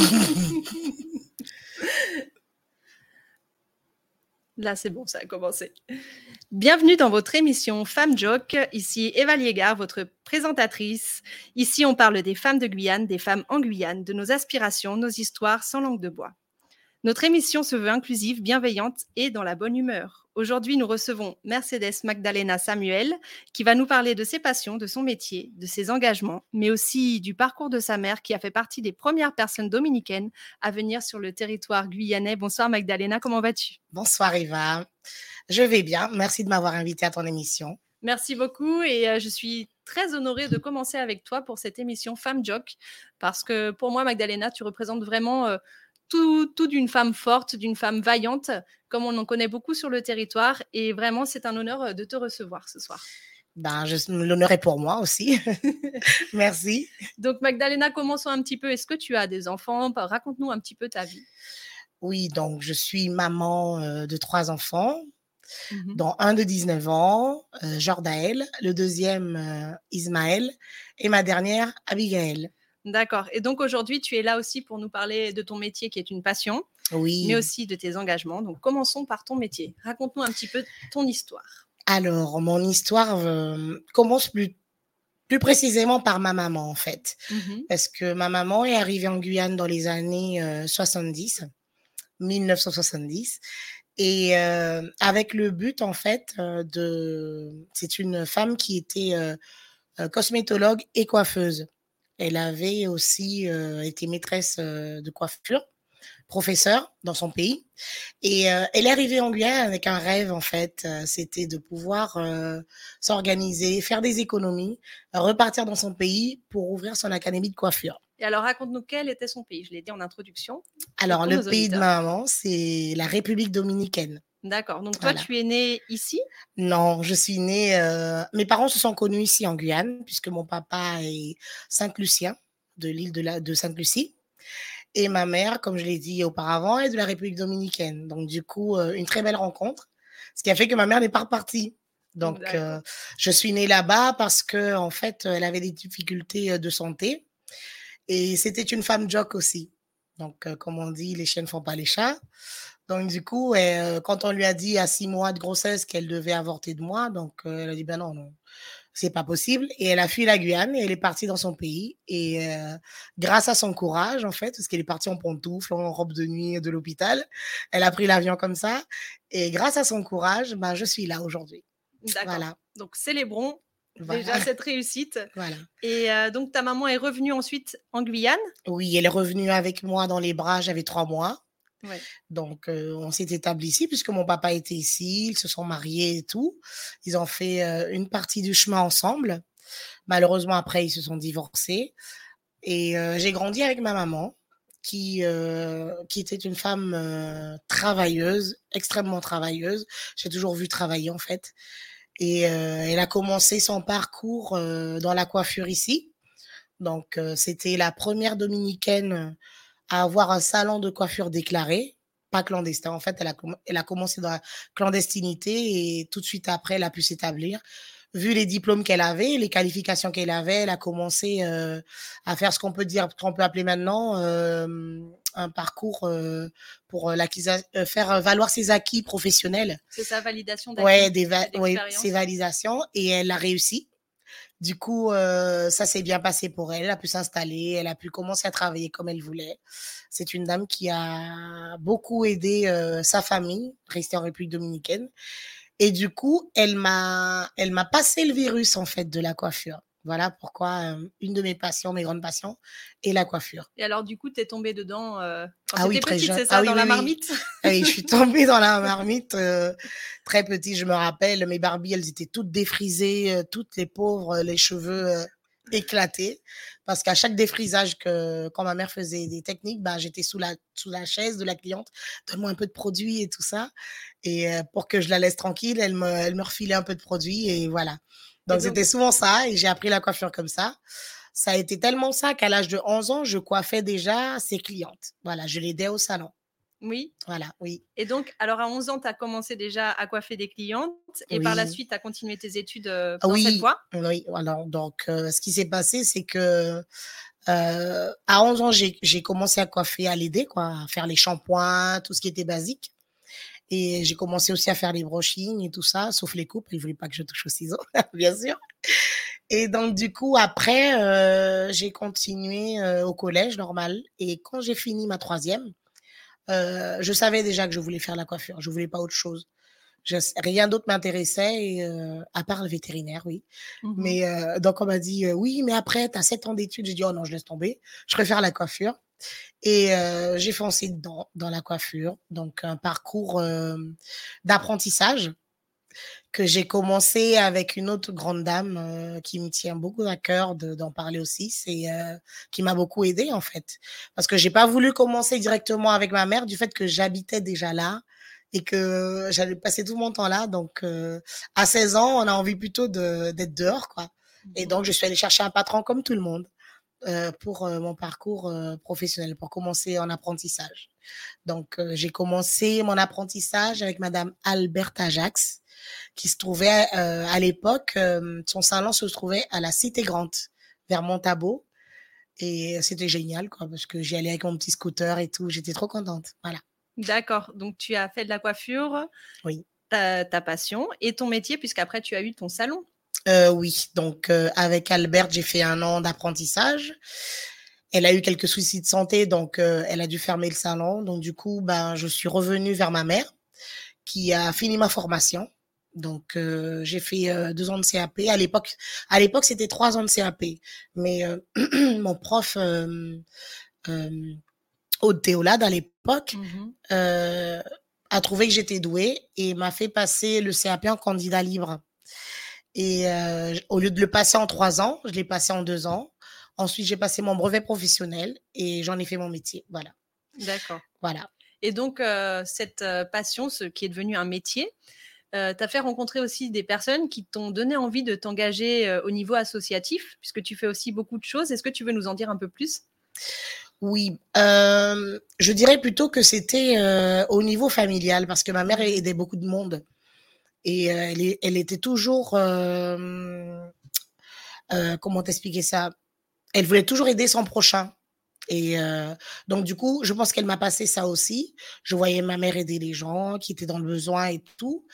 Là, c'est bon, ça a commencé. Bienvenue dans votre émission Femme Joke. Ici Eva Liégard, votre présentatrice. Ici, on parle des femmes de Guyane, des femmes en Guyane, de nos aspirations, nos histoires sans langue de bois. Notre émission se veut inclusive, bienveillante et dans la bonne humeur. Aujourd'hui, nous recevons Mercedes Magdalena Samuel, qui va nous parler de ses passions, de son métier, de ses engagements, mais aussi du parcours de sa mère, qui a fait partie des premières personnes dominicaines à venir sur le territoire guyanais. Bonsoir Magdalena, comment vas-tu? Bonsoir Eva, je vais bien. Merci de m'avoir invitée à ton émission. Merci beaucoup et euh, je suis très honorée de commencer avec toi pour cette émission Femme Joke parce que pour moi, Magdalena, tu représentes vraiment tout, d'une femme forte, d'une femme vaillante, comme on en connaît beaucoup sur le territoire. Et vraiment, c'est un honneur euh, de te recevoir ce soir. Ben, L'honneur est pour moi aussi. Merci. Donc, Magdalena, commençons un petit peu. Est-ce que tu as des enfants? Raconte-nous un petit peu ta vie. Oui, donc je suis maman euh, de trois enfants, mmh dont un de 19 ans, euh, Jordaël, le deuxième euh, Ismaël et ma dernière Abigail. D'accord. Et donc aujourd'hui, tu es là aussi pour nous parler de ton métier qui est une passion, oui. mais aussi de tes engagements. Donc commençons par ton métier. Raconte-nous un petit peu ton histoire. Alors, mon histoire euh, commence plus, plus précisément par ma maman, en fait. Mmh Parce que ma maman est arrivée en Guyane dans les années 70, 1970. Et euh, avec le but, en fait, euh, de... C'est une femme qui était cosmétologue et coiffeuse. Elle avait aussi euh, été maîtresse euh, de coiffure, professeure dans son pays. Et euh, elle est arrivée en Guyane avec un rêve, en fait. C'était de pouvoir s'organiser, faire des économies, repartir dans son pays pour ouvrir son académie de coiffure. Et alors, raconte-nous quel était son pays. Je l'ai dit en introduction. Alors, le pays de ma maman, c'est la République dominicaine. D'accord. Donc toi, tu es née ici? Non, je suis née. Euh, mes parents se sont connus ici en Guyane, puisque mon papa est Saint-Lucien, de l'île de, la... de Sainte-Lucie. Et ma mère, comme je l'ai dit auparavant, est de la République dominicaine. Donc, du coup, euh, une très belle rencontre. Ce qui a fait que ma mère n'est pas repartie. Donc, euh, je suis née là-bas parce que, en fait, elle avait des difficultés de santé. Et c'était une femme jock aussi. Donc, comme on dit, les chiens ne font pas les chats. Donc, du coup, euh, quand on lui a dit à six mois de grossesse qu'elle devait avorter de moi, donc euh, elle a dit ben non, non, c'est pas possible. Et elle a fui la Guyane et elle est partie dans son pays. Et euh, grâce à son courage, en fait, parce qu'elle est partie en pantoufle, en robe de nuit de l'hôpital, elle a pris l'avion comme ça. Et grâce à son courage, ben, je suis là aujourd'hui. Voilà. Donc, célébrons déjà cette réussite. Voilà. Et donc, ta maman est revenue ensuite en Guyane? Oui, elle est revenue avec moi dans les bras, j'avais trois mois. Donc, on s'est établi ici puisque mon papa était ici, ils se sont mariés et tout. Ils ont fait une partie du chemin ensemble. Malheureusement, après, ils se sont divorcés. Et j'ai grandi avec ma maman, qui, qui était une femme travailleuse, extrêmement travailleuse. J'ai toujours vu travailler, en fait. Et elle a commencé son parcours dans la coiffure ici. Donc, c'était la première dominicaine à avoir un salon de coiffure déclaré, pas clandestin. En fait, elle a, elle a commencé dans la clandestinité et tout de suite après, elle a pu s'établir. Vu les diplômes qu'elle avait, les qualifications qu'elle avait, elle a commencé euh, à faire ce qu'on peut dire, qu'on peut appeler maintenant euh, un parcours euh, pour faire valoir ses acquis professionnels. C'est sa validation d'acquis. Ouais, des ouais, ses validations et elle a réussi. Du coup, euh, ça s'est bien passé pour elle. Elle a pu s'installer, elle a pu commencer à travailler comme elle voulait. C'est une dame qui a beaucoup aidé euh, sa famille, restée en République dominicaine. Et du coup, elle m'a, elle m'a passé le virus en fait de la coiffure. Voilà pourquoi une de mes passions, mes grandes passions, est la coiffure. Et alors, du coup, tu es tombée dedans euh, quand ah oui, petite, c'est ça, ah dans la marmite? Oui. je suis tombée dans la marmite très petite, je me rappelle. Mes Barbies, elles étaient toutes défrisées, toutes les pauvres, les cheveux éclatés. Parce qu'à chaque défrisage, que, quand ma mère faisait des techniques, bah, j'étais sous la, sous la chaise de la cliente. Donne-moi un peu de produit et tout ça. Et pour que je la laisse tranquille, elle me, elle me refilait un peu de produit et voilà. Donc, c'était souvent ça et j'ai appris la coiffure comme ça. Ça a été tellement ça qu'à l'âge de 11 ans, je coiffais déjà ses clientes. Voilà, je l'aidais au salon. Oui. Voilà, oui. Et donc, alors à 11 ans, tu as commencé déjà à coiffer des clientes et par la suite, tu as continué tes études euh, dans oui. cette voie? Oui, alors donc, euh, ce qui s'est passé, c'est que à 11 ans, j'ai commencé à coiffer, à l'aider, quoi, à faire les shampoings, tout ce qui était basique. Et j'ai commencé aussi à faire les brochings et tout ça, sauf les coupes. Il voulait pas que je touche aux ciseaux, bien sûr. Et donc, du coup, après, euh, j'ai continué euh, au collège normal. Et quand j'ai fini ma troisième, euh, je savais déjà que je voulais faire la coiffure. Je voulais pas autre chose. Je, rien d'autre m'intéressait, à part le vétérinaire, oui. Mmh mais donc, on m'a dit, oui, mais après, tu as sept ans d'études. J'ai dit, oh non, je laisse tomber. Je préfère la coiffure. Et j'ai foncé dedans, dans la coiffure. Donc, un parcours d'apprentissage que j'ai commencé avec une autre grande dame qui me tient beaucoup à cœur d'en parler aussi, c'est qui m'a beaucoup aidé en fait, parce que j'ai pas voulu commencer directement avec ma mère du fait que j'habitais déjà là et que j'allais passer tout mon temps là. Donc à 16 ans, on a envie plutôt d'être dehors quoi. Et donc je suis allée chercher un patron comme tout le monde. Euh, pour euh, mon parcours euh, professionnel, pour commencer en apprentissage. Donc, j'ai commencé mon apprentissage avec Madame Alberta Ajax, qui se trouvait à l'époque, son salon se trouvait à la Cité Grande, vers Montabo. Et c'était génial, quoi, parce que j'y allais avec mon petit scooter et tout. J'étais trop contente. Voilà. D'accord. Donc, tu as fait de la coiffure. Oui. Ta, ta passion et ton métier, puisqu'après, tu as eu ton salon. Euh, oui, donc euh, avec Albert, j'ai fait un an d'apprentissage. Elle a eu quelques soucis de santé, donc euh, elle a dû fermer le salon. Donc du coup, ben, je suis revenue vers ma mère, qui a fini ma formation. Donc j'ai fait deux ans de CAP. À l'époque, à l'époque c'était trois ans de CAP, mais mon prof Aude Théolade à l'époque mmh a trouvé que j'étais douée et m'a fait passer le CAP en candidat libre. Et euh, au lieu de le passer en trois ans, je l'ai passé en deux ans. Ensuite, j'ai passé mon brevet professionnel et j'en ai fait mon métier. Voilà. D'accord. Voilà. Et donc, euh, cette euh, passion, ce qui est devenu un métier, euh, t'as fait rencontrer aussi des personnes qui t'ont donné envie de t'engager au niveau associatif, puisque tu fais aussi beaucoup de choses. Est-ce que tu veux nous en dire un peu plus? Oui, je dirais plutôt que c'était au niveau familial parce que ma mère aidait beaucoup de monde. Et elle, elle, était toujours, euh, euh, comment t'expliquer ça? Elle voulait toujours aider son prochain. Et euh, donc, du coup, je pense qu'elle m'a passé ça aussi. Je voyais ma mère aider les gens qui étaient dans le besoin et tout.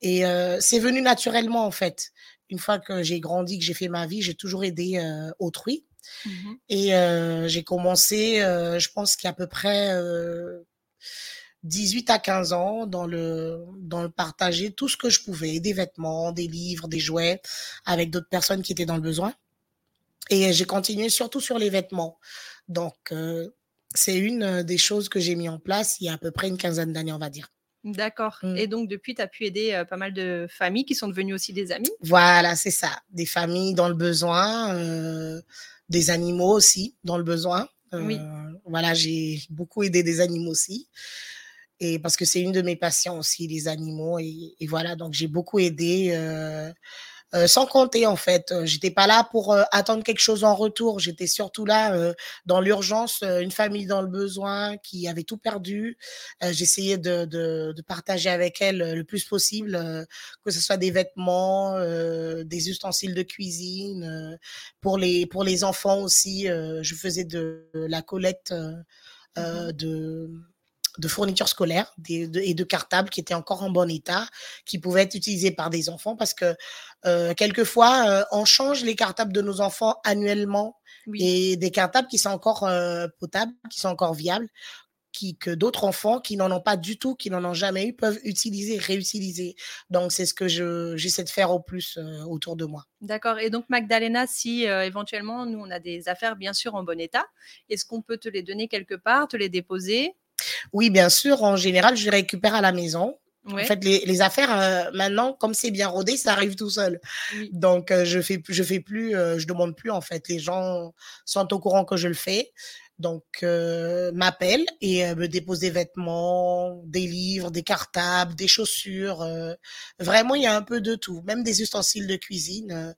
Et euh, c'est venu naturellement, en fait. Une fois que j'ai grandi, que j'ai fait ma vie, j'ai toujours aidé euh, autrui. Mmh et euh, j'ai commencé, je pense qu'à peu près 18 à 15 ans dans le, dans le partager tout ce que je pouvais, des vêtements, des livres, des jouets, avec d'autres personnes qui étaient dans le besoin. Et j'ai continué surtout sur les vêtements. Donc, euh, c'est une des choses que j'ai mis en place il y a à peu près une quinzaine d'années, on va dire. D'accord. Mmh. Et donc, depuis, tu as pu aider euh, pas mal de familles qui sont devenues aussi des amis? Voilà, c'est ça. Des familles dans le besoin, euh, des animaux aussi dans le besoin. oui. Voilà, j'ai beaucoup aidé des animaux aussi et parce que c'est une de mes passions aussi, les animaux. Et, voilà, donc j'ai beaucoup aidé, euh, euh, sans compter en fait. J'étais pas là pour euh, attendre quelque chose en retour. J'étais surtout là dans l'urgence, une famille dans le besoin qui avait tout perdu. J'essayais de, de, de, partager avec elle le plus possible, que ce soit des vêtements, des ustensiles de cuisine. pour les pour les enfants aussi, je faisais de la collecte. Mmh de de fournitures scolaires et de cartables qui étaient encore en bon état, qui pouvaient être utilisés par des enfants parce que euh, quelquefois, euh, on change les cartables de nos enfants annuellement et des cartables qui sont encore euh, potables, qui sont encore viables, qui, que d'autres enfants qui n'en ont pas du tout, qui n'en ont jamais eu, peuvent utiliser, réutiliser. Donc, c'est ce que j'essaie de faire au plus autour de moi. D'accord. Et donc, Magdalena, si éventuellement, nous, on a des affaires bien sûr en bon état, est-ce qu'on peut te les donner quelque part, te les déposer? Oui, bien sûr. En général, je récupère à la maison. En fait, les, affaires, euh, maintenant, comme c'est bien rodé, ça arrive tout seul. Donc, euh, je fais, je fais plus, euh, je demande plus, en fait. Les gens sont au courant que je le fais. Donc, m'appellent et me déposent des vêtements, des livres, des cartables, des chaussures. vraiment, il y a un peu de tout. Même des ustensiles de cuisine.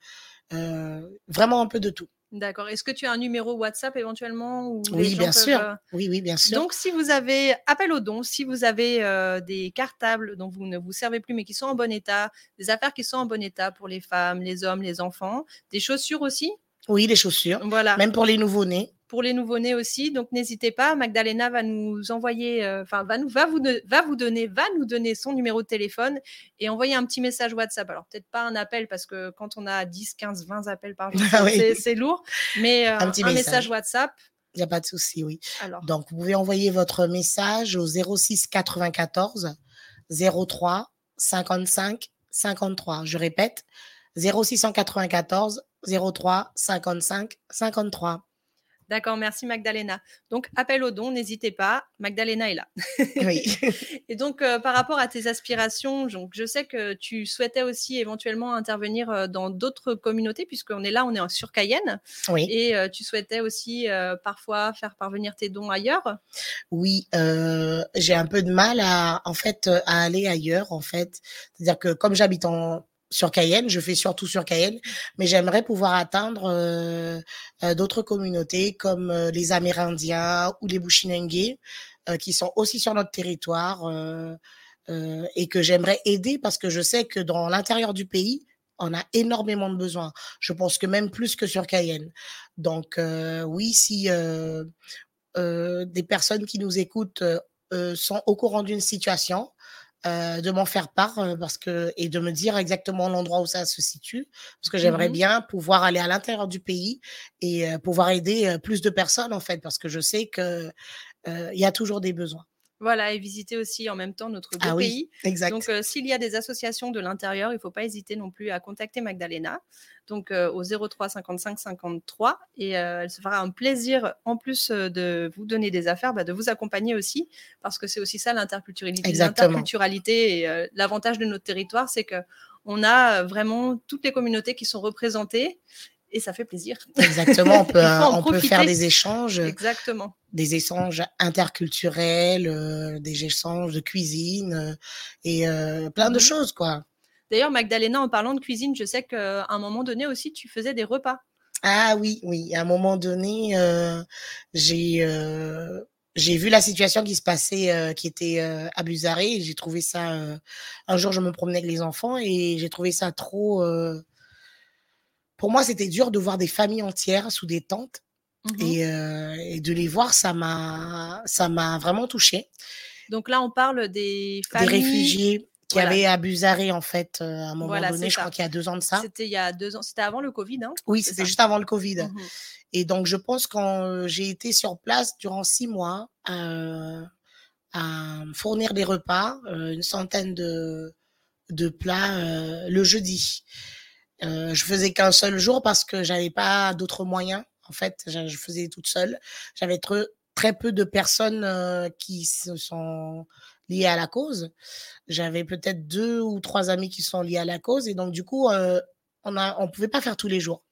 vraiment un peu de tout. D'accord. Est-ce que tu as un numéro WhatsApp éventuellement où Oui, bien sûr. Euh, oui, oui, bien sûr. Donc, si vous avez appel aux dons, si vous avez euh, des cartables dont vous ne vous servez plus mais qui sont en bon état, des affaires qui sont en bon état pour les femmes, les hommes, les enfants, des chaussures aussi? Oui, les chaussures. Voilà. Même pour les nouveau-nés. Pour les nouveau-nés aussi. Donc n'hésitez pas, Magdalena va nous envoyer, euh, enfin va nous va vous va vous donner va nous donner son numéro de téléphone et envoyer un petit message WhatsApp. Alors peut-être pas un appel parce que quand on a 10, 15, 20 appels par jour, ah c'est lourd, mais euh, un, petit message. WhatsApp. Il n'y a pas de souci, oui. Alors. Donc vous pouvez envoyer votre message au 06 94 03 55 53. Je répète, 0694 03 55 53. D'accord, merci Magdalena. Donc, appel au don, n'hésitez pas. Magdalena est là. Oui. et donc, euh, par rapport à tes aspirations, donc, je sais que tu souhaitais aussi éventuellement intervenir euh, dans d'autres communautés, puisqu'on est là, on est sur Cayenne. Oui. Et euh, tu souhaitais aussi parfois faire parvenir tes dons ailleurs. Oui, j'ai un peu de mal à, en fait, à aller ailleurs, en fait. C'est-à-dire que comme j'habite en sur Cayenne, je fais surtout sur Cayenne, mais j'aimerais pouvoir atteindre euh, euh, d'autres communautés comme euh, les Amérindiens ou les Bushinengue, qui sont aussi sur notre territoire et que j'aimerais aider parce que je sais que dans l'intérieur du pays, on a énormément de besoins. Je pense que même plus que sur Cayenne. Donc oui, si des personnes qui nous écoutent sont au courant d'une situation, euh, de m'en faire part euh, parce que et de me dire exactement l'endroit où ça se situe parce que j'aimerais mmh bien pouvoir aller à l'intérieur du pays et euh, pouvoir aider plus de personnes en fait parce que je sais que il y a toujours des besoins. Voilà, et visiter aussi en même temps notre beau ah pays. exact. Donc, s'il y a des associations de l'intérieur, il ne faut pas hésiter non plus à contacter Magdalena, donc au 03 55 53, et elle se fera un plaisir, en plus de vous donner des affaires, bah, de vous accompagner aussi, parce que c'est aussi ça l'interculturalité. L'interculturalité et l'avantage de notre territoire, c'est que on a vraiment toutes les communautés qui sont représentées et ça fait plaisir. Exactement, on peut, on peut faire des échanges. Exactement. Des échanges interculturels, euh, des échanges de cuisine euh, et euh, plein de mhm. choses, quoi. D'ailleurs, Magdalena, en parlant de cuisine, je sais qu'à un moment donné aussi, tu faisais des repas. Ah oui, oui. À un moment donné, j'ai j'ai vu la situation qui se passait, qui était à Buzaré. J'ai trouvé ça. un jour, je me promenais avec les enfants et j'ai trouvé ça trop pour moi, c'était dur de voir des familles entières sous des tentes. Mmh euh, et, de les voir, ça m'a, ça m'a vraiment touchée. Donc là, on parle des familles... Des réfugiés qui avaient à Buzaré, en fait, euh, à un moment donné, je crois qu'il y a deux ans de ça. C'était il y a deux ans, c'était avant le Covid, hein Oui, c'était juste avant le Covid. Mmh et donc, je pense quand euh, j'ai été sur place durant six mois à fournir des repas, une centaine de, de plats le jeudi. Je faisais qu'un seul jour parce que j'avais pas d'autres moyens. En fait, je, faisais toute seule. J'avais très, peu de personnes euh, qui se sont liées à la cause. J'avais peut-être deux ou trois amis qui sont liés à la cause. Et donc, du coup, euh, on ne on pouvait pas faire tous les jours.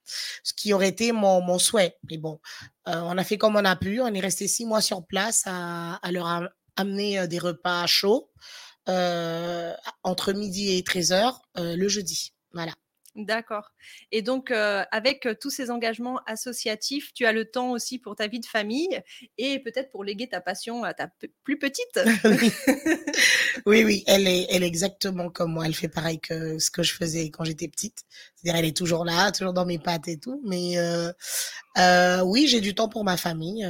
Ce qui aurait été mon, mon souhait. Mais bon, euh, on a fait comme on a pu. On est resté six mois sur place à, à leur amener des repas chauds entre midi et 13 heures le jeudi. Voilà. D'accord. Et donc, euh, avec tous ces engagements associatifs, tu as le temps aussi pour ta vie de famille et peut-être pour léguer ta passion à ta plus petite. oui. oui, elle est, elle est exactement comme moi. Elle fait pareil que ce que je faisais quand j'étais petite. C'est-à-dire, elle est toujours là, toujours dans mes pattes et tout. Mais euh, euh, oui, j'ai du temps pour ma famille.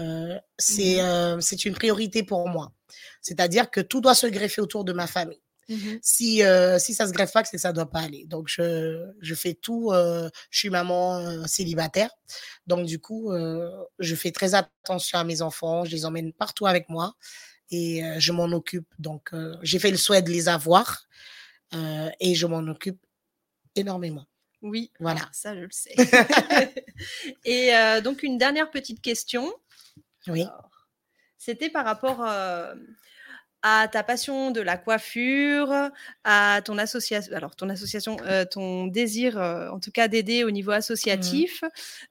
c'est, mmh c'est une priorité pour moi. C'est-à-dire que tout doit se greffer autour de ma famille. Mmh si, euh, si ça se greffe pas, c'est ça doit pas aller. Donc, je, je fais tout. Euh, je suis maman euh, célibataire. Donc, du coup, je fais très attention à mes enfants. Je les emmène partout avec moi et je m'en occupe. Donc, j'ai fait le souhait de les avoir et je m'en occupe énormément. Oui, voilà. Ça, je le sais. et donc, une dernière petite question. Oui. C'était par rapport à ta passion de la coiffure, à ton association, alors ton association, euh, ton désir, euh, en tout cas d'aider au niveau mmh. associatif,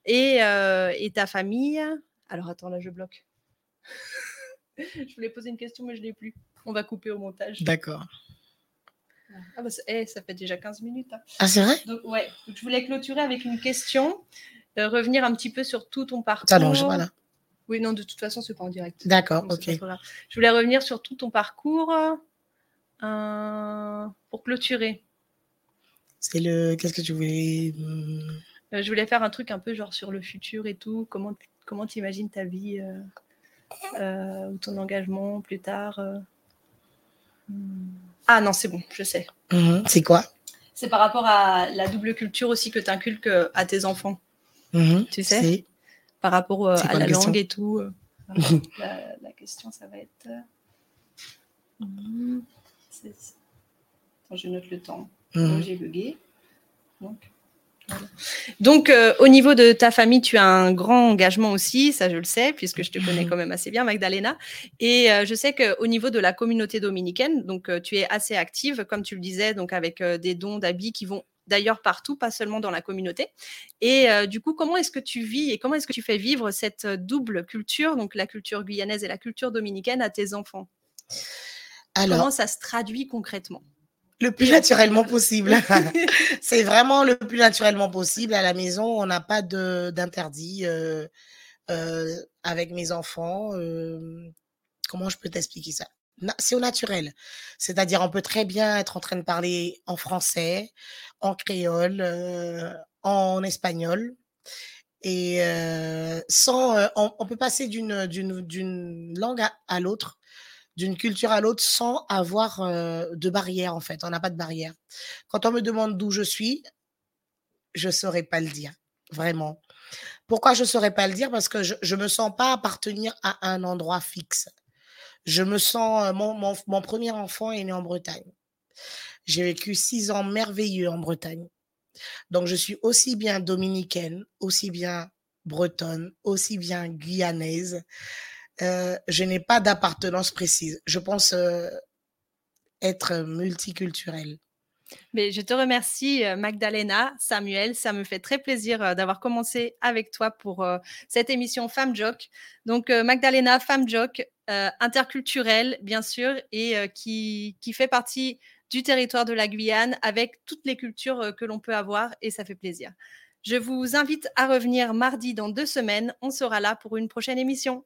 euh, et, ta famille. Alors attends, là je bloque. je voulais poser une question, mais je ne l'ai plus. On va couper au montage. D'accord. Ah bah, eh, ça fait déjà 15 minutes. Hein. Ah, c'est vrai? Donc, ouais. je voulais clôturer avec une question, revenir un petit peu sur tout ton parcours. Alors, voilà. Oui, non, de toute façon, c'est pas en direct. D'accord, ok. Je voulais revenir sur tout ton parcours euh, pour clôturer. C'est le. Qu'est-ce que tu voulais. Hmm? je voulais faire un truc un peu genre sur le futur et tout. Comment comment tu imagines ta vie ou ton engagement plus tard hmm. Ah non, c'est bon, je sais. Mhm. c'est quoi? C'est par rapport à la double culture aussi que tu inculques à tes enfants. Tu sais? Par rapport à la langue et tout. la, question, ça va être. Hmm, Attends, je note le temps. Mhm. J'ai bugué. Donc, donc, euh, au niveau de ta famille, tu as un grand engagement aussi, ça je le sais, puisque je te connais quand même assez bien, Magdalena. Et euh, je sais qu'au niveau de la communauté dominicaine, donc euh, tu es assez active, comme tu le disais, donc avec des dons d'habits qui vont d'ailleurs partout, pas seulement dans la communauté. Et du coup, comment est-ce que tu vis et comment est-ce que tu fais vivre cette double culture, donc la culture guyanaise et la culture dominicaine, à tes enfants? Alors, Comment ça se traduit concrètement? Le plus naturellement possible. c'est vraiment le plus naturellement possible. À la maison, on n'a pas d'interdit euh, euh, avec mes enfants. Euh, comment je peux t'expliquer ça? C'est au naturel. C'est-à-dire, on peut très bien être en train de parler en français, en créole, en espagnol. Et sans, on, peut passer d'une langue à l'autre d'une culture à l'autre sans avoir de barrière en fait. On n'a pas de barrière. Quand on me demande d'où je suis, je ne saurais pas le dire, vraiment. Pourquoi je ne saurais pas le dire? Parce que je ne me sens pas appartenir à un endroit fixe. Je me sens, mon, mon, premier enfant est né en Bretagne. J'ai vécu six ans merveilleux en Bretagne. Donc je suis aussi bien dominicaine, aussi bien bretonne, aussi bien guyanaise. Euh, je n'ai pas d'appartenance précise. Je pense euh, être multiculturelle. Mais je te remercie, euh, Magdalena, Samuel. Ça me fait très plaisir d'avoir commencé avec toi pour cette émission Femme Joke. Donc, Magdalena, Femme Joke, interculturelle, bien sûr, et qui, qui fait partie du territoire de la Guyane avec toutes les cultures que l'on peut avoir, et ça fait plaisir. Je vous invite à revenir mardi dans deux semaines. On sera là pour une prochaine émission.